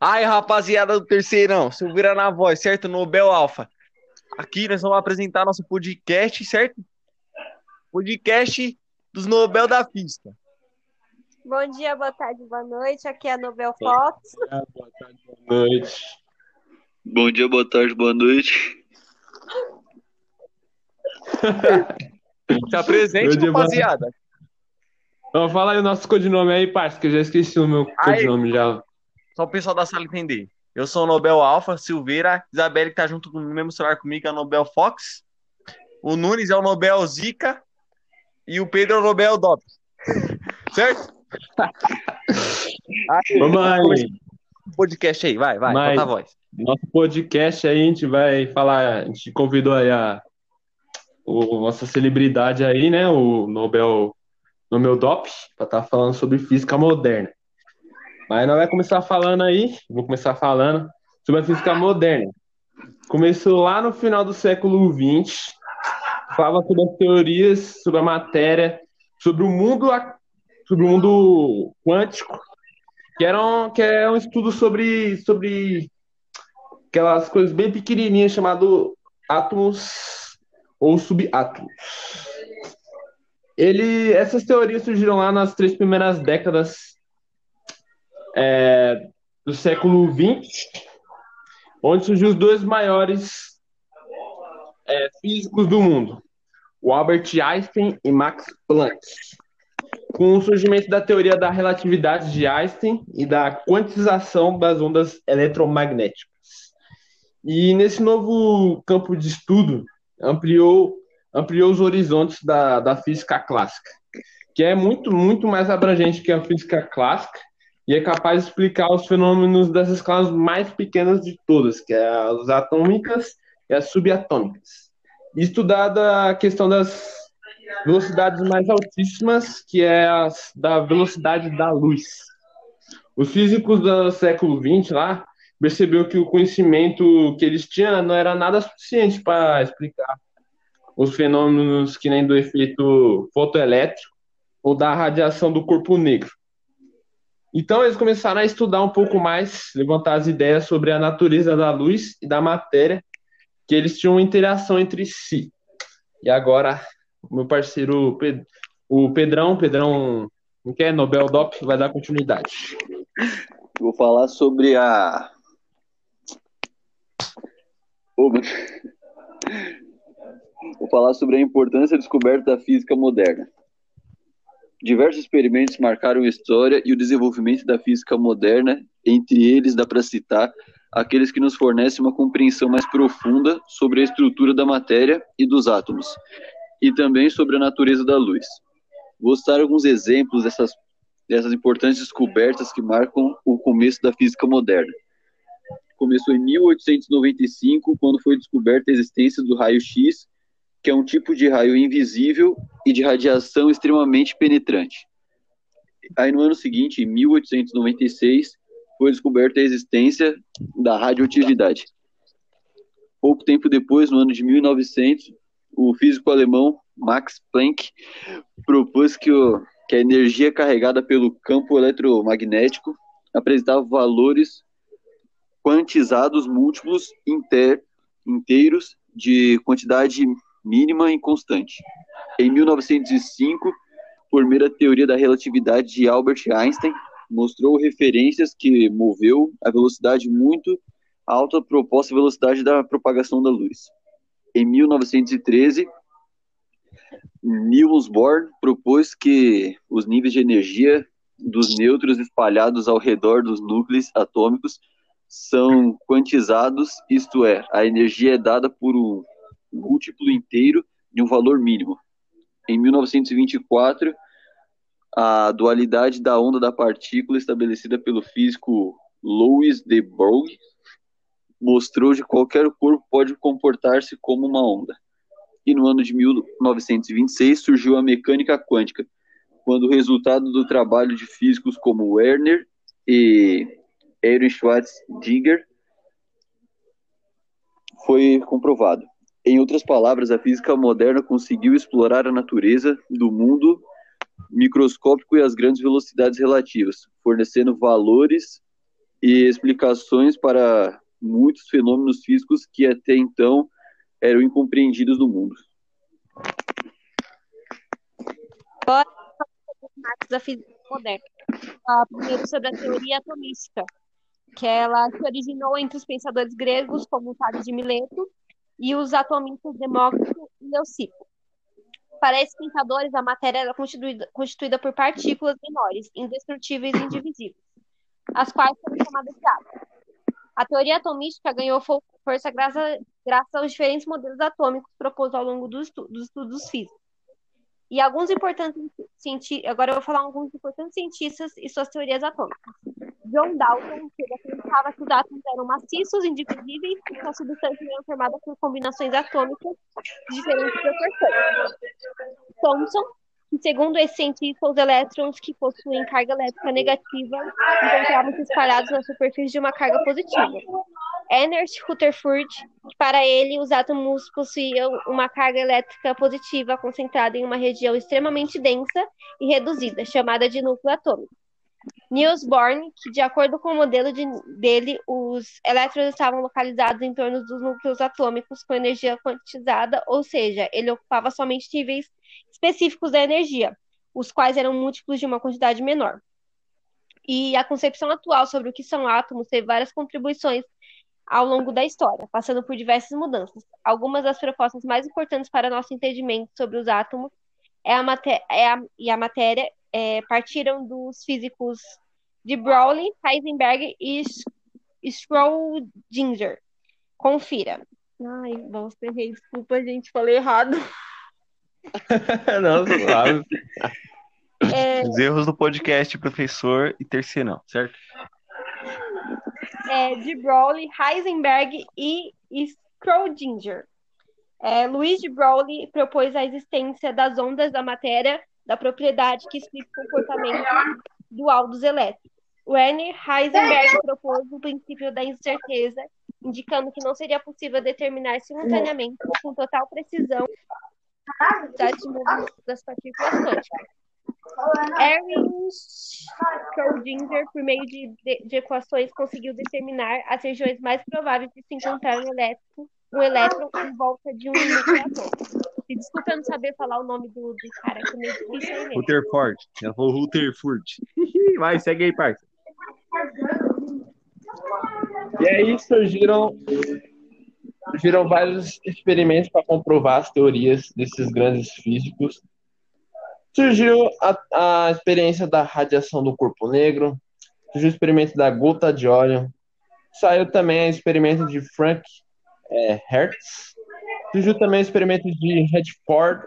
Ai, rapaziada do terceirão, se vira na voz, certo? Nobel Alfa. Aqui nós vamos apresentar nosso podcast, certo? Podcast dos Nobel da Física. Bom dia, boa tarde, boa noite. Aqui é a Nobel Fox. Boa tarde, boa noite. Bom dia, boa tarde, boa noite. Se apresente, dia, boa rapaziada. Então fala aí o nosso codinome aí, parça, que eu já esqueci o meu Aí. codinome já. Só o pessoal da sala entender. Eu sou o Nobel Alfa, Silveira, Isabelle que tá junto no mesmo celular comigo é o Nobel Fox. O Nunes é o Nobel Zika e o Pedro é o Nobel Dop. certo? Aí, Vamos aí. podcast aí, vai, vai, Mas- a voz. Nosso podcast aí, a gente vai falar, a gente convidou aí a o, nossa celebridade aí, né, o Nobel, Nobel Dop, para estar falando sobre física moderna. Mas nós vai começar falando aí, vou começar falando sobre a física moderna. Começou lá no final do século XX, falava sobre as teorias, sobre a matéria, sobre o mundo, sobre o mundo quântico, que era um, que é um estudo sobre, sobre aquelas coisas bem pequenininhas chamado átomos ou subatómos. Ele, essas teorias surgiram lá nas três primeiras décadas é, do século XX, onde surgiu os dois maiores é, físicos do mundo, o Albert Einstein e Max Planck. Com o surgimento da teoria da relatividade de Einstein e da quantização das ondas eletromagnéticas. E nesse novo campo de estudo, ampliou, ampliou os horizontes da, da física clássica, que é muito, muito mais abrangente que a física clássica e é capaz de explicar os fenômenos das escalas mais pequenas de todas, que é as atômicas e as subatômicas. Estudada a questão das velocidades mais altíssimas, que é as da velocidade da luz. Os físicos do século XX lá percebeu que o conhecimento que eles tinham não era nada suficiente para explicar os fenômenos que nem do efeito fotoelétrico ou da radiação do corpo negro. Então eles começaram a estudar um pouco mais, levantar as ideias sobre a natureza da luz e da matéria, que eles tinham interação entre si. E agora, meu parceiro o Pedrão, Pedrão, não quer Nobel Dop, vai dar continuidade. Vou falar sobre a. Vou falar sobre a importância da descoberta da física moderna. Diversos experimentos marcaram a história e o desenvolvimento da física moderna, entre eles dá para citar aqueles que nos fornecem uma compreensão mais profunda sobre a estrutura da matéria e dos átomos, e também sobre a natureza da luz. Vou citar alguns exemplos dessas dessas importantes descobertas que marcam o começo da física moderna. Começou em 1895, quando foi descoberta a existência do raio-x, que é um tipo de raio invisível e de radiação extremamente penetrante. Aí no ano seguinte, em 1896, foi descoberta a existência da radioatividade. Pouco tempo depois, no ano de 1900, o físico alemão Max Planck propôs que o que a energia carregada pelo campo eletromagnético apresentava valores quantizados múltiplos inter, inteiros de quantidade mínima e constante. Em 1905, por meio da teoria da relatividade de Albert Einstein, mostrou referências que moveu a velocidade muito alta proposta velocidade da propagação da luz. Em 1913, Niels Bohr propôs que os níveis de energia dos nêutrons espalhados ao redor dos núcleos atômicos são quantizados, isto é, a energia é dada por um múltiplo inteiro de um valor mínimo. Em 1924, a dualidade da onda da partícula estabelecida pelo físico Louis de Broglie mostrou que qualquer corpo pode comportar-se como uma onda e no ano de 1926 surgiu a mecânica quântica, quando o resultado do trabalho de físicos como Werner e Aaron Schwarzenegger foi comprovado. Em outras palavras, a física moderna conseguiu explorar a natureza do mundo microscópico e as grandes velocidades relativas, fornecendo valores e explicações para muitos fenômenos físicos que até então eram incompreendidos no mundo. marcos da física moderna. Primeiro sobre a teoria atomística, que ela se originou entre os pensadores gregos como Tales de Mileto e os atomistas Demócrito e Leucipo. Para esses pensadores, a matéria era constituída, constituída por partículas menores, indestrutíveis e indivisíveis, as quais foram chamadas de átomos. A teoria atomística ganhou força graças, graças aos diferentes modelos atômicos propostos ao longo dos, dos estudos físicos. E alguns importantes cientistas, agora eu vou falar alguns importantes cientistas e suas teorias atômicas. John Dalton, que acreditava que os átomos eram maciços, indivisíveis e que a substância era formada por combinações atômicas de diferentes proporções. Thomson, que segundo esse cientista, os elétrons que possuem carga elétrica negativa encontravam-se espalhados na superfície de uma carga positiva. Ernest Rutherford, que para ele os átomos possuíam uma carga elétrica positiva concentrada em uma região extremamente densa e reduzida, chamada de núcleo atômico. Niels Bohr, que de acordo com o modelo de, dele, os elétrons estavam localizados em torno dos núcleos atômicos com energia quantizada, ou seja, ele ocupava somente níveis específicos da energia, os quais eram múltiplos de uma quantidade menor. E a concepção atual sobre o que são átomos teve várias contribuições ao longo da história, passando por diversas mudanças. Algumas das propostas mais importantes para nosso entendimento sobre os átomos é a é a, e a matéria é, partiram dos físicos de Browley, Heisenberg e Schrödinger. Confira. Ai, nossa, errei. Desculpa, gente, falei errado. Não, claro. É... Os erros do podcast, professor e terceirão, certo? É, de Broglie, Heisenberg e Schrödinger. É, Luiz de Broglie propôs a existência das ondas da matéria, da propriedade que explica o comportamento dual dos elétrons. Werner Heisenberg propôs o princípio da incerteza, indicando que não seria possível determinar simultaneamente com total precisão de movimento das partículas quânticas. Ernst Schrödinger, por meio de, de, de, equações, conseguiu determinar as regiões mais prováveis de se encontrar um elétron, um elétron em volta de um núcleo atômico. Desculpa eu não saber falar o nome do, do cara, que é meio difícil Rutherford. Ela falou Rutherford. Vai, segue aí, parça. E aí surgiram, surgiram vários experimentos para comprovar as teorias desses grandes físicos Surgiu a, a experiência da radiação do corpo negro, surgiu o experimento da gota de óleo, saiu também o experimento de Frank é, Hertz, surgiu também o experimento de Redford,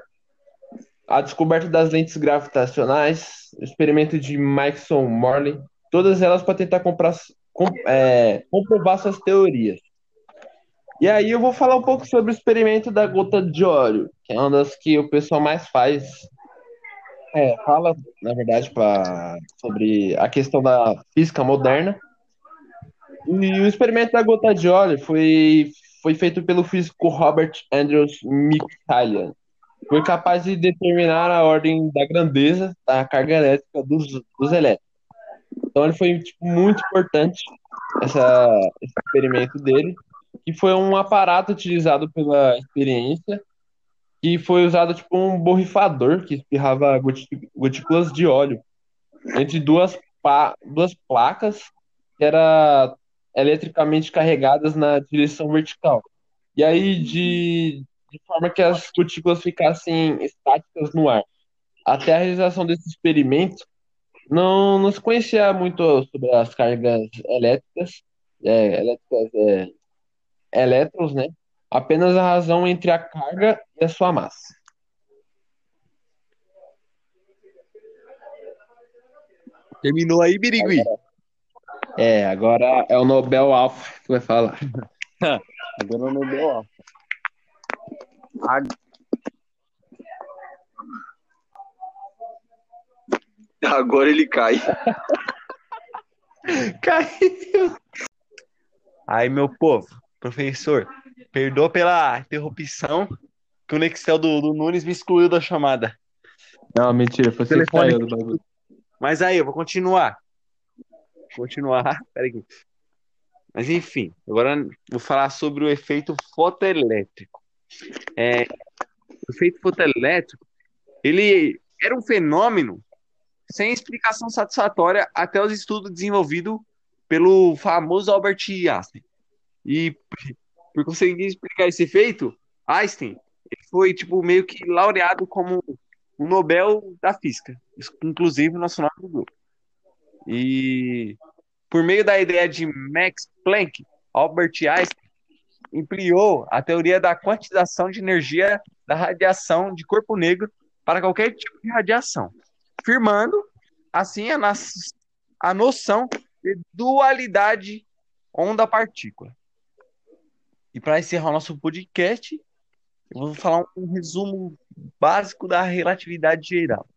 a descoberta das lentes gravitacionais, o experimento de Mikeson Morley, todas elas para tentar comprar, com, é, comprovar suas teorias. E aí eu vou falar um pouco sobre o experimento da gota de óleo, que é uma das que o pessoal mais faz é, fala, na verdade, pra, sobre a questão da física moderna. E o experimento da gota de óleo foi, foi feito pelo físico Robert Andrews Micalian. Foi capaz de determinar a ordem da grandeza da carga elétrica dos, dos elétrons. Então ele foi tipo, muito importante essa, esse experimento dele, que foi um aparato utilizado pela experiência que foi usado tipo um borrifador que espirrava gotículas de óleo entre duas, duas placas que eram eletricamente carregadas na direção vertical. E aí, de, de forma que as gotículas ficassem estáticas no ar. Até a realização desse experimento, não, não se conhecia muito sobre as cargas elétricas, é, elétricas é, elétrons, né? apenas a razão entre a carga e a sua massa. Terminou aí, Birigui? É, agora é o Nobel Alpha que vai falar. agora é o Nobel Alpha. Agora ele cai. Caiu. Aí, meu povo, professor, Perdoa pela interrupção, que o Nextel do, do Nunes me excluiu da chamada. Não, mentira, foi você que saiu do bagulho. Mas aí, eu vou continuar. Continuar. Peraí. Mas enfim, agora vou falar sobre o efeito fotoelétrico. É, o efeito fotoelétrico, ele era um fenômeno sem explicação satisfatória até os estudos desenvolvidos pelo famoso Albert Einstein. E por conseguir explicar esse efeito, Einstein foi tipo meio que laureado como o Nobel da Física, inclusive o nosso nome do grupo. E por meio da ideia de Max Planck, Albert Einstein ampliou a teoria da quantização de energia da radiação de corpo negro para qualquer tipo de radiação, firmando assim a, a noção de dualidade onda-partícula. E para encerrar o nosso podcast, eu vou falar um resumo básico da relatividade geral.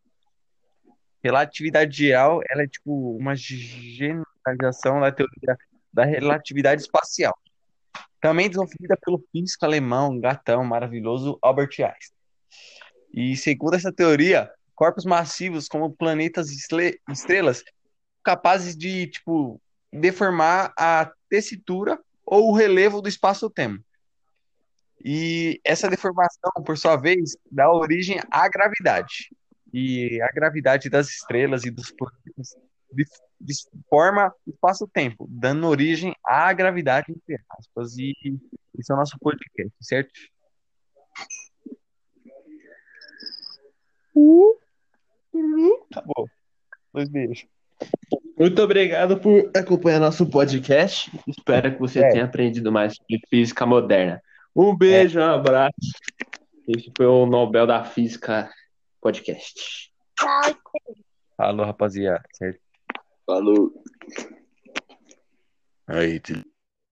Relatividade geral, ela é tipo uma generalização da teoria da relatividade espacial. Também desenvolvida pelo físico alemão, gatão, maravilhoso Albert Einstein. E segundo essa teoria, corpos massivos como planetas e estrelas capazes de, tipo, deformar a tessitura ou o relevo do espaço-tempo. E essa deformação, por sua vez, dá origem à gravidade. E a gravidade das estrelas e dos planetas forma o espaço-tempo, dando origem à gravidade, entre aspas. E esse é o nosso podcast, certo? Acabou. Dois beijos. Muito obrigado por acompanhar nosso podcast. Espero que você é. tenha aprendido mais sobre física moderna. Um beijo, é. um abraço. Esse foi o Nobel da Física Podcast. Falou, rapaziada. Certo? Falou. Aí,